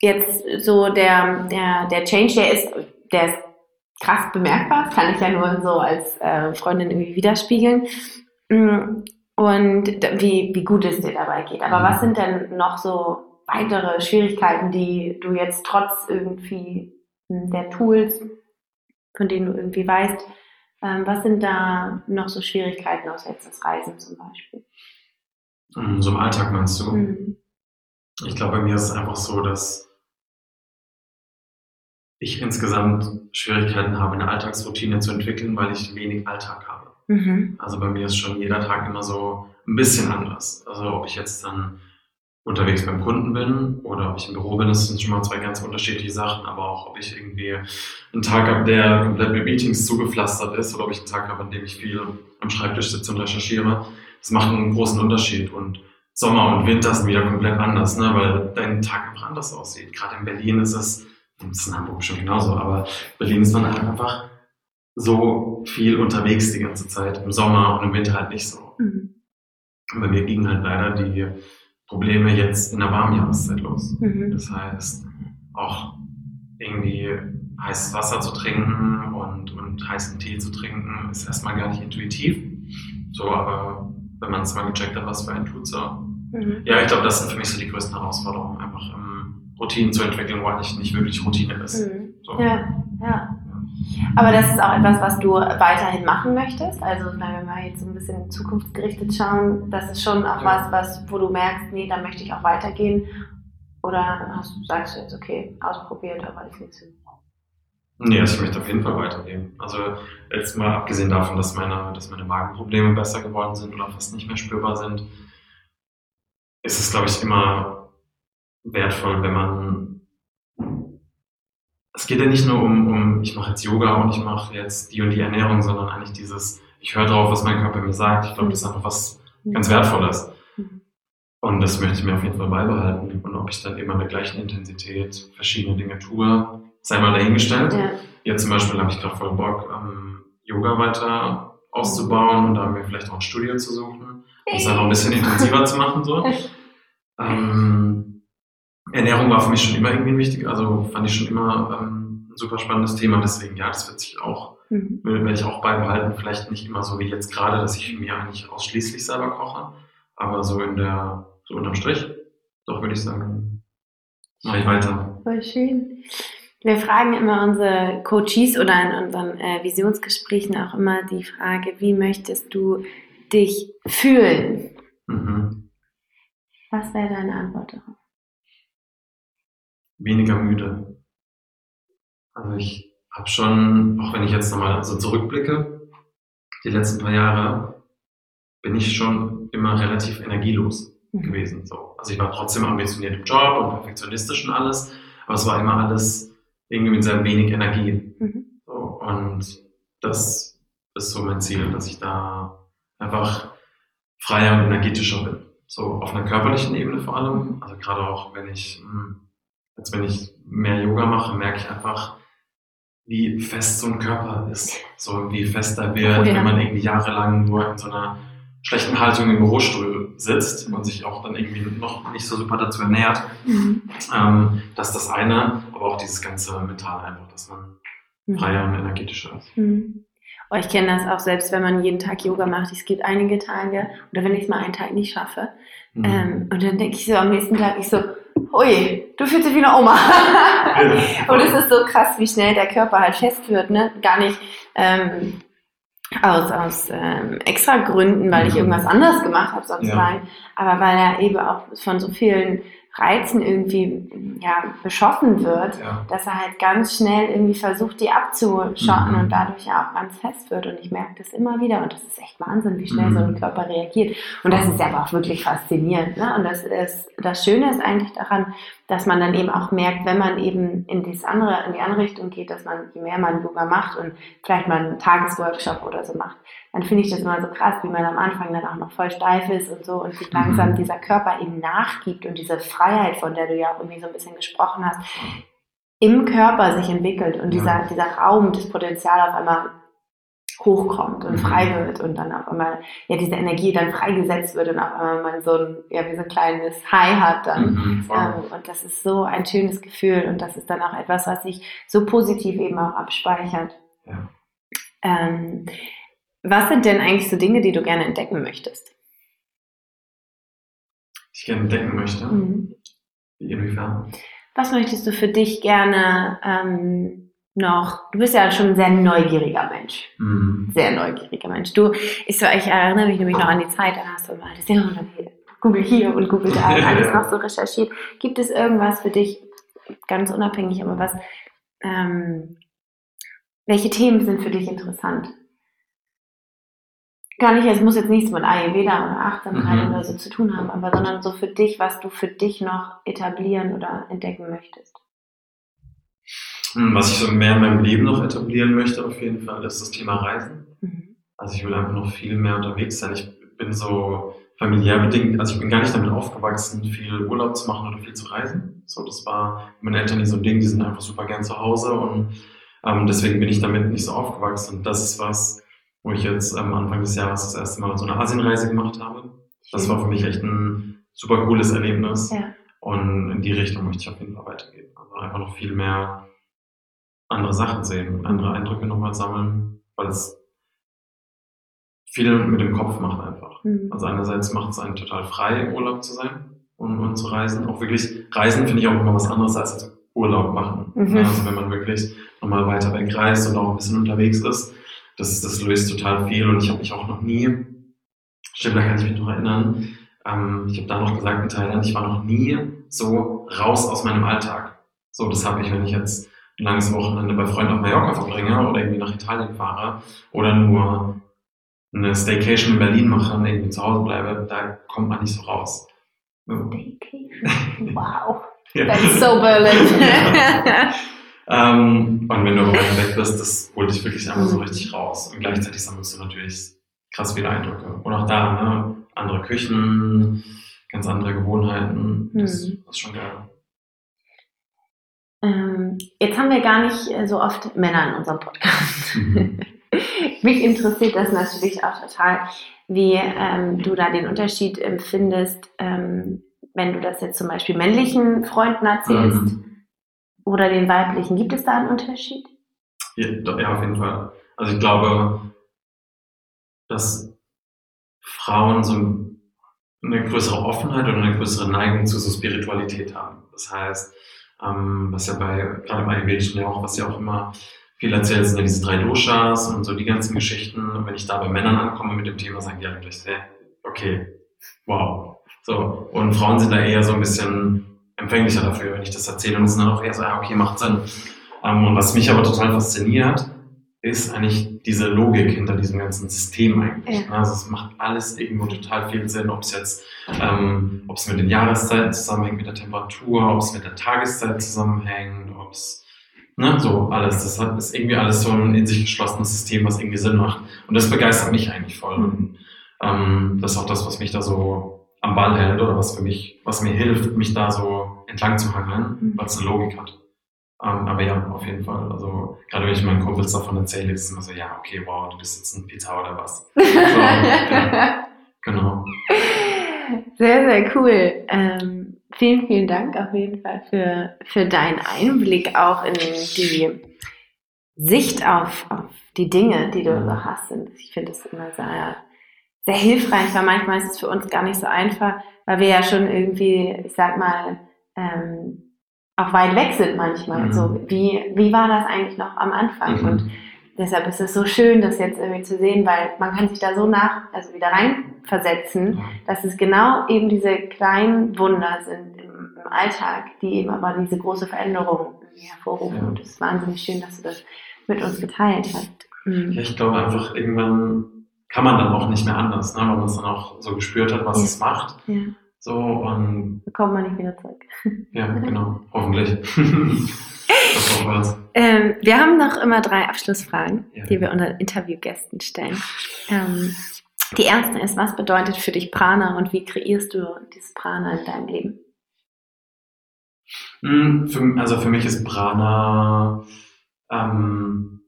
jetzt so der, der, der Change, der ist, der ist krass bemerkbar, das kann ich ja nur so als äh, Freundin irgendwie widerspiegeln. Mm, und wie, wie gut es dir dabei geht. Aber was sind denn noch so weitere Schwierigkeiten, die du jetzt trotz irgendwie hm, der Tools, von denen du irgendwie weißt, ähm, was sind da noch so Schwierigkeiten aus jetzt das Reisen zum Beispiel? Mm, so im Alltag meinst du? Mhm. Ich glaube, bei mir ist es einfach so, dass ich insgesamt Schwierigkeiten habe, eine Alltagsroutine zu entwickeln, weil ich wenig Alltag habe. Mhm. Also bei mir ist schon jeder Tag immer so ein bisschen anders. Also ob ich jetzt dann unterwegs beim Kunden bin oder ob ich im Büro bin, das sind schon mal zwei ganz unterschiedliche Sachen, aber auch ob ich irgendwie einen Tag habe, der komplett mit Meetings zugepflastert ist oder ob ich einen Tag habe, an dem ich viel am Schreibtisch sitze und recherchiere, das macht einen großen Unterschied und Sommer und Winter sind wieder komplett anders, ne, weil dein Tag einfach anders aussieht. Gerade in Berlin ist es, das ist in Hamburg schon genauso, aber Berlin ist man einfach so viel unterwegs die ganze Zeit. Im Sommer und im Winter halt nicht so. Mhm. Bei mir gingen halt leider die Probleme jetzt in der warmen Jahreszeit los. Mhm. Das heißt, auch irgendwie heißes Wasser zu trinken und, und heißen Tee zu trinken, ist erstmal gar nicht intuitiv. So, aber wenn man es mal gecheckt hat, was für einen tut, so. Mhm. Ja, ich glaube, das sind für mich so die größten Herausforderungen, einfach ähm, Routinen zu entwickeln, wo eigentlich nicht wirklich Routine ist. Mhm. So. Ja, ja. Aber das ist auch etwas, was du weiterhin machen möchtest. Also wenn wir mal jetzt so ein bisschen zukunftsgerichtet schauen, das ist schon auch ja. was, was, wo du merkst, nee, da möchte ich auch weitergehen. Oder hast, sagst du jetzt, okay, ausprobiert, aber ist nichts hin? Nee, also ich möchte auf jeden Fall weitergehen. Also jetzt mal abgesehen davon, dass meine, dass meine Magenprobleme besser geworden sind oder fast nicht mehr spürbar sind, ist es, glaube ich, immer wertvoll, wenn man es geht ja nicht nur um, um ich mache jetzt Yoga und ich mache jetzt die und die Ernährung, sondern eigentlich dieses, ich höre drauf, was mein Körper mir sagt. Ich glaube, das ist einfach was ganz Wertvolles. Und das möchte ich mir auf jeden Fall beibehalten. Und ob ich dann immer mit der gleichen Intensität verschiedene Dinge tue, sei mal dahingestellt. Ja. Jetzt zum Beispiel habe ich gerade voll Bock, ähm, Yoga weiter auszubauen und da mir vielleicht auch ein Studio zu suchen, um es dann noch ein bisschen intensiver zu machen. So. Ähm, Ernährung war für mich schon immer irgendwie wichtig, also fand ich schon immer ähm, ein super spannendes Thema. Deswegen, ja, das wird sich auch, mhm. werde ich auch beibehalten. Vielleicht nicht immer so wie jetzt gerade, dass ich mir eigentlich ausschließlich selber koche, aber so in der, so unterm Strich, doch würde ich sagen, mache ich weiter. Voll schön. Wir fragen immer unsere Coaches oder in unseren äh, Visionsgesprächen auch immer die Frage, wie möchtest du dich fühlen? Mhm. Was wäre deine Antwort darauf? Weniger müde. Also ich habe schon, auch wenn ich jetzt nochmal so zurückblicke, die letzten paar Jahre, bin ich schon immer relativ energielos mhm. gewesen. So. Also ich war trotzdem ambitioniert im Job und perfektionistisch und alles, aber es war immer alles irgendwie mit sehr wenig Energie. Mhm. So. Und das ist so mein Ziel, dass ich da einfach freier und energetischer bin. So auf einer körperlichen Ebene vor allem. Also gerade auch, wenn ich mh, hm, als wenn ich mehr Yoga mache, merke ich einfach, wie fest so ein Körper ist. So wie fest er wird, oh, ja. wenn man irgendwie jahrelang nur in so einer schlechten Haltung im Bürostuhl sitzt und sich auch dann irgendwie noch nicht so super dazu ernährt. Mhm. Ähm, das ist das eine, aber auch dieses ganze Mental einfach, dass man mhm. freier und energetischer ist. Mhm. Oh, ich kenne das auch selbst, wenn man jeden Tag Yoga macht. Es gibt einige Tage, oder wenn ich es mal einen Tag nicht schaffe. Mhm. Ähm, und dann denke ich so am nächsten Tag, ich so, ui, du fühlst dich wie eine Oma. und es ist so krass, wie schnell der Körper halt fest wird, ne? Gar nicht ähm, aus, aus ähm, extra Gründen, weil ich irgendwas anderes gemacht habe sonst ja. rein, aber weil er eben auch von so vielen Reizen irgendwie ja, beschossen wird, ja. dass er halt ganz schnell irgendwie versucht, die abzuschotten mhm. und dadurch ja auch ganz fest wird. Und ich merke das immer wieder und das ist echt Wahnsinn, wie schnell mhm. so ein Körper reagiert. Und das ist aber auch wirklich faszinierend. Ne? Und das, ist, das Schöne ist eigentlich daran, dass man dann eben auch merkt, wenn man eben in, das andere, in die andere Richtung geht, dass man, je mehr man Yoga macht und vielleicht mal einen Tagesworkshop oder so macht, dann finde ich das immer so krass, wie man am Anfang dann auch noch voll steif ist und so und wie langsam mhm. dieser Körper eben nachgibt und diese Freiheit, von der du ja auch irgendwie so ein bisschen gesprochen hast, im Körper sich entwickelt und dieser, dieser Raum, das Potenzial auf einmal hochkommt und frei mhm. wird und dann auf einmal ja diese Energie dann freigesetzt wird und auf einmal man so ein ja wie so ein kleines High hat dann mhm, ähm, und das ist so ein schönes Gefühl und das ist dann auch etwas was sich so positiv eben auch abspeichert ja. ähm, was sind denn eigentlich so Dinge, die du gerne entdecken möchtest? Ich gerne entdecken möchte? Mhm. Inwiefern? Was möchtest du für dich gerne ähm, noch? Du bist ja schon ein sehr neugieriger Mensch. Mhm. Sehr neugieriger Mensch. Du, ich, so, ich erinnere mich nämlich noch an die Zeit, da hast du immer alles, ja, Google hier und Google da, alles noch so recherchiert. Gibt es irgendwas für dich, ganz unabhängig, aber was, ähm, welche Themen sind für dich interessant? gar nicht, es muss jetzt nichts mit Ayurveda oder Achtsamkeit mhm. oder so zu tun haben, aber sondern so für dich, was du für dich noch etablieren oder entdecken möchtest. Hm, was ich so mehr in meinem Leben noch etablieren möchte, auf jeden Fall, ist das Thema Reisen. Mhm. Also ich will einfach noch viel mehr unterwegs sein. Ich bin so familiär bedingt, also ich bin gar nicht damit aufgewachsen, viel Urlaub zu machen oder viel zu reisen. So, das war meine Eltern nie so ein Ding, die sind einfach super gern zu Hause und Ähm, deswegen bin ich damit nicht so aufgewachsen. Und das ist was, wo ich jetzt am Anfang des Jahres das erste Mal so eine Asienreise gemacht habe. Das war für mich echt ein super cooles Erlebnis. Ja. Und in die Richtung möchte ich auf jeden Fall weitergehen. Also einfach noch viel mehr andere Sachen sehen andere Eindrücke nochmal sammeln, weil es viel mit dem Kopf macht einfach. Mhm. Also einerseits macht es einen total frei, Urlaub zu sein und, und zu reisen. Auch wirklich, Reisen finde ich auch immer was anderes als Urlaub machen. Mhm. Also wenn man wirklich nochmal weiter weg reist und auch ein bisschen unterwegs ist, das, das löst total viel und ich habe mich auch noch nie, stimmt, da kann ich mich noch erinnern, ähm, ich habe da noch gesagt in Thailand, ich war noch nie so raus aus meinem Alltag. So, das habe ich, wenn ich jetzt ein langes Wochenende bei Freunden auf Mallorca verbringe oder irgendwie nach Italien fahre oder nur eine Staycation in Berlin mache und irgendwie zu Hause bleibe, da kommt man nicht so raus. Staycation? Wow. That's so Berlin. ähm, und wenn du weg bist, das holt dich wirklich einfach so richtig raus. Und gleichzeitig sammelst du natürlich krass viele Eindrücke. Und auch da, ne, andere Küchen, ganz andere Gewohnheiten. Das, das ist schon geil. Ähm, jetzt haben wir gar nicht äh, so oft Männer in unserem Podcast. Mhm. Mich interessiert das natürlich auch total, wie ähm, du da den Unterschied empfindest, ähm, wenn du das jetzt zum Beispiel männlichen Freunden erzählst mhm. oder den weiblichen. Gibt es da einen Unterschied? Ja, ja, auf jeden Fall. Also ich glaube, dass Frauen so eine größere Offenheit oder eine größere Neigung zu so Spiritualität haben. Das heißt, ähm, was ja bei, gerade bei Ayurvedischen ja auch, was ja auch immer viel erzählt, sind ja diese drei Doshas und so die ganzen Geschichten. Und wenn ich da bei Männern ankomme mit dem Thema, sagen die eigentlich, hey, okay, wow. So, und Frauen sind da eher so ein bisschen empfänglicher dafür, wenn ich das erzähle und sind dann auch eher so, ja, okay, macht Sinn. Ähm, und was mich aber total fasziniert, ist eigentlich diese Logik hinter diesem ganzen System eigentlich. Ja. Also es macht alles irgendwo total viel Sinn, ob es jetzt, ähm, ob es mit den Jahreszeiten zusammenhängt, mit der Temperatur, ob es mit der Tageszeit zusammenhängt, ob es, ne, so alles. Das hat, ist irgendwie alles so ein in sich geschlossenes System, was irgendwie Sinn macht. Und das begeistert mich eigentlich voll. Und, ähm, das ist auch das, was mich da so am Ball hält oder was für mich, was mir hilft, mich da so entlang zu hangeln, mhm. weil es eine Logik hat. Um, ähm, aber ja, auf jeden Fall. Also, gerade wenn ich meinen Kumpels davon erzähle, ist es immer so, ja, okay, wow, du bist jetzt ein Pizza oder was. So, ja, genau. Sehr, sehr cool. Ähm, vielen, vielen Dank auf jeden Fall für, für deinen Einblick auch in die Sicht auf, auf die Dinge, die du so hast. Und ich finde das immer sehr, sehr hilfreich, weil manchmal ist es für uns gar nicht so einfach, weil wir ja schon irgendwie, ich sag mal, ähm, auch weit weg sind manchmal. Mhm. So, wie, wie war das eigentlich noch am Anfang? Mhm. Und deshalb ist es so schön, das jetzt irgendwie zu sehen, weil man kann sich da so nach, also wieder reinversetzen, ja. dass es genau eben diese kleinen Wunder sind im, im, Alltag, die eben aber diese große Veränderung hervorrufen. Ja. Und es ist wahnsinnig schön, dass du das mit uns geteilt hast. Mhm. Ja, ich glaube einfach, irgendwann kann man dann auch nicht mehr anders, ne? weil man es dann auch so gespürt hat, was ja. es macht. So, und. Kommt man nicht wieder zurück. Ja, genau. Hoffentlich. ähm, wir haben noch immer drei Abschlussfragen, ja. die wir unseren Interviewgästen stellen. Ähm, die erste ist, was bedeutet für dich Prana und wie kreierst du dieses Prana in deinem Leben? Hm, also für mich ist Prana ähm,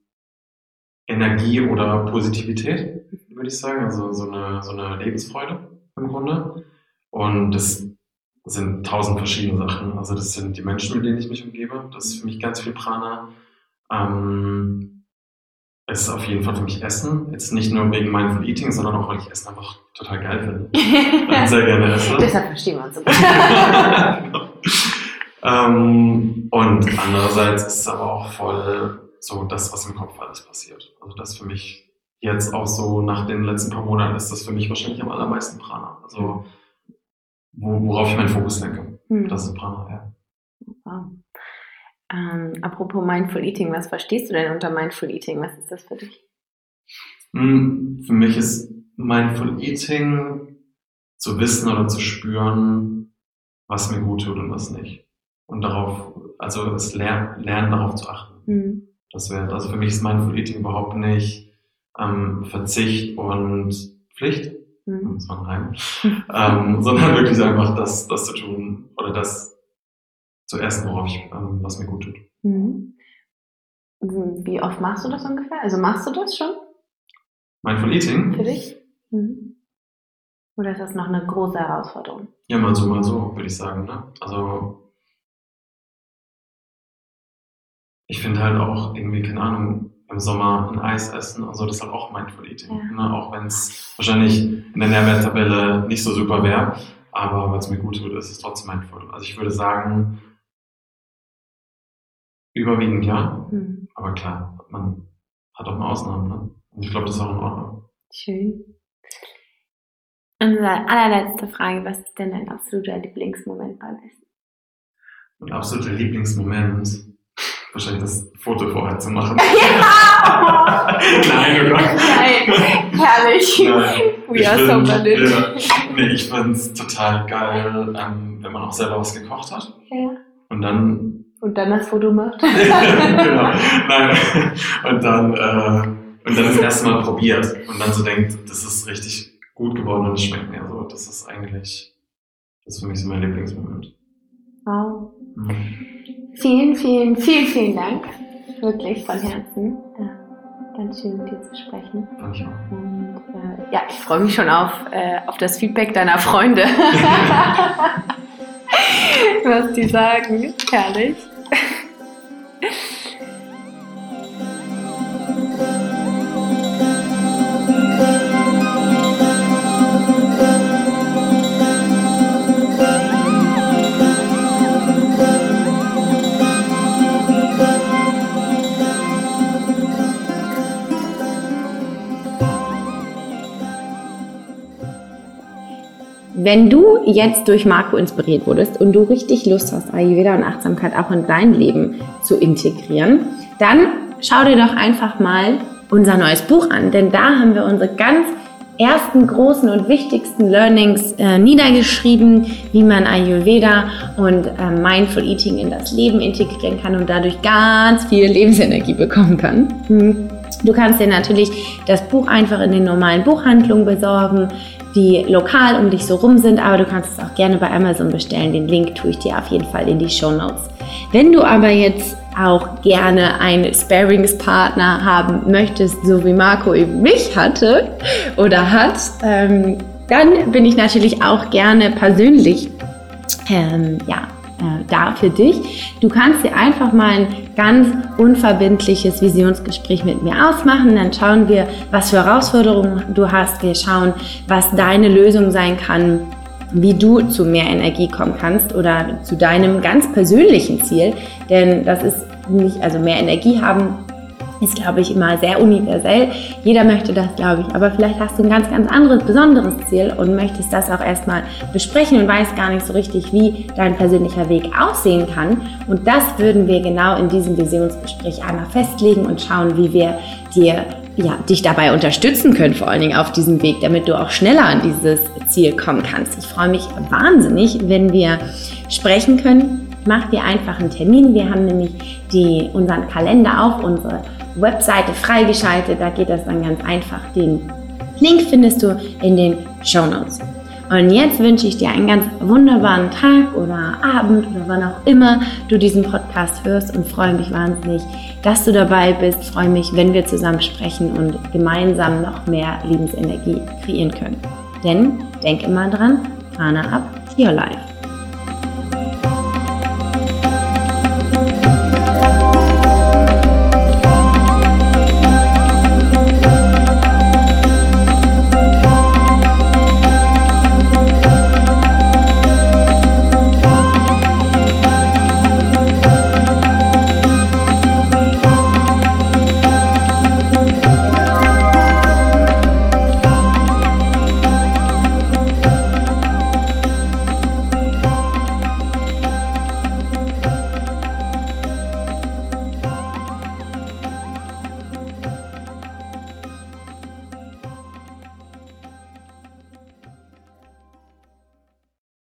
Energie oder Positivität, würde ich sagen. Also so eine, so eine Lebensfreude im Grunde. Und das sind tausend verschiedene Sachen. Also das sind die Menschen, mit denen ich mich umgebe. Das ist für mich ganz viel Prana. Ähm, es ist auf jeden Fall für mich Essen. Jetzt nicht nur wegen Mindful Eating, sondern auch, weil ich Essen einfach total geil finde. Und sehr gerne esse. Deshalb verstehen wir uns so ähm, Und andererseits ist es aber auch voll so das, was im Kopf alles passiert. Also das für mich jetzt auch so nach den letzten paar Monaten ist das für mich wahrscheinlich am allermeisten Prana. Also worauf ich meinen Fokus lenke. Hm. Das ist Prana, ja. Wow. Ähm, apropos Mindful Eating, was verstehst du denn unter Mindful Eating? Was ist das für dich? Hm, für mich ist Mindful Eating zu wissen oder zu spüren, was mir gut tut und was nicht. Und darauf, also das Lernen, Lernen darauf zu achten. Hm. Das wäre, also für mich ist Mindful Eating überhaupt nicht ähm, Verzicht und Pflicht, mhm. das war ein Reim, ähm, sondern wirklich einfach das, das zu tun oder das zu essen, worauf ich, ähm, was mir gut tut. Mhm. Wie oft machst du das ungefähr? Also machst du das schon? Mindful Eating? Für dich? Mhm. Oder ist das noch eine große Herausforderung? Ja, mal so, mal so, würde ich sagen. Ne? Also ich finde halt auch irgendwie, keine Ahnung, im Sommer ein Eis essen, also das ist halt auch Mindful Eating. Ja. Ne? Auch wenn es wahrscheinlich in der Nährwerttabelle nicht so super wäre, aber weil es mir gut tut, ist es trotzdem Mindful. Also ich würde sagen, überwiegend ja, mhm. aber klar, man hat auch mal Ausnahmen. Ne? Und ich glaube, das ist auch in Ordnung. Schön. Unsere allerletzte Frage, was ist denn dein absoluter Lieblingsmoment beim Essen? Mein absoluter Lieblingsmoment wahrscheinlich das Foto vorher zu machen. Ja! Nein, oder? Nein, herrlich. Nein, We are so valid. Ja, nee, ich fand's total geil, ähm, wenn man auch selber was gekocht hat. Ja. Und dann. Und dann das Foto macht. genau. Nein. Und dann, äh, und dann das erste Mal probiert und dann so denkt, das ist richtig gut geworden und es schmeckt mir so. Das ist eigentlich, das ist für mich so mein Lieblingsmoment. Wow. Mhm. Vielen, vielen, vielen, vielen Dank. Wirklich von Herzen. Äh, ganz schön mit dir zu sprechen. Danke auch. Und äh, ja, ich freue mich schon auf, äh, auf das Feedback deiner Freunde. Was die sagen. Herrlich. Wenn du jetzt durch Marco inspiriert wurdest und du richtig Lust hast, Ayurveda und Achtsamkeit auch in dein Leben zu integrieren, dann schau dir doch einfach mal unser neues Buch an, denn da haben wir unsere ganz ersten großen und wichtigsten Learnings äh, niedergeschrieben, wie man Ayurveda und äh, Mindful Eating in das Leben integrieren kann und dadurch ganz viel Lebensenergie bekommen kann. Hm. Du kannst dir natürlich das Buch einfach in den normalen Buchhandlungen besorgen die lokal um dich so rum sind, aber du kannst es auch gerne bei Amazon bestellen. Den Link tue ich dir auf jeden Fall in die Show Notes. Wenn du aber jetzt auch gerne einen Sparingspartner haben möchtest, so wie Marco eben mich hatte oder hat, ähm, dann bin ich natürlich auch gerne persönlich ähm, ja, äh, da für dich. Du kannst dir einfach mal ein ganz unverbindliches Visionsgespräch mit mir ausmachen. Dann schauen wir, was für Herausforderungen du hast. Wir schauen, was deine Lösung sein kann, wie du zu mehr Energie kommen kannst oder zu deinem ganz persönlichen Ziel. Denn das ist nicht, also mehr Energie haben ist, glaube ich, immer sehr universell. Jeder möchte das, glaube ich. Aber vielleicht hast du ein ganz, ganz anderes, besonderes Ziel und möchtest das auch erstmal besprechen und weißt gar nicht so richtig, wie dein persönlicher Weg aussehen kann. Und das würden wir genau in diesem Visionsgespräch einmal festlegen und schauen, wie wir dir ja, dich dabei unterstützen können, vor allen Dingen auf diesem Weg, damit du auch schneller an dieses Ziel kommen kannst. Ich freue mich wahnsinnig, wenn wir sprechen können. Mach dir einfach einen Termin. Wir haben nämlich die, unseren Kalender auf unsere Webseite freigeschaltet. Da geht das dann ganz einfach. Den Link findest du in den Show Notes. Und jetzt wünsche ich dir einen ganz wunderbaren Tag oder Abend oder wann auch immer du diesen Podcast hörst und freue mich wahnsinnig, dass du dabei bist. Freue mich, wenn wir zusammen sprechen und gemeinsam noch mehr Lebensenergie kreieren können. Denn denk immer dran, Prana up, your life.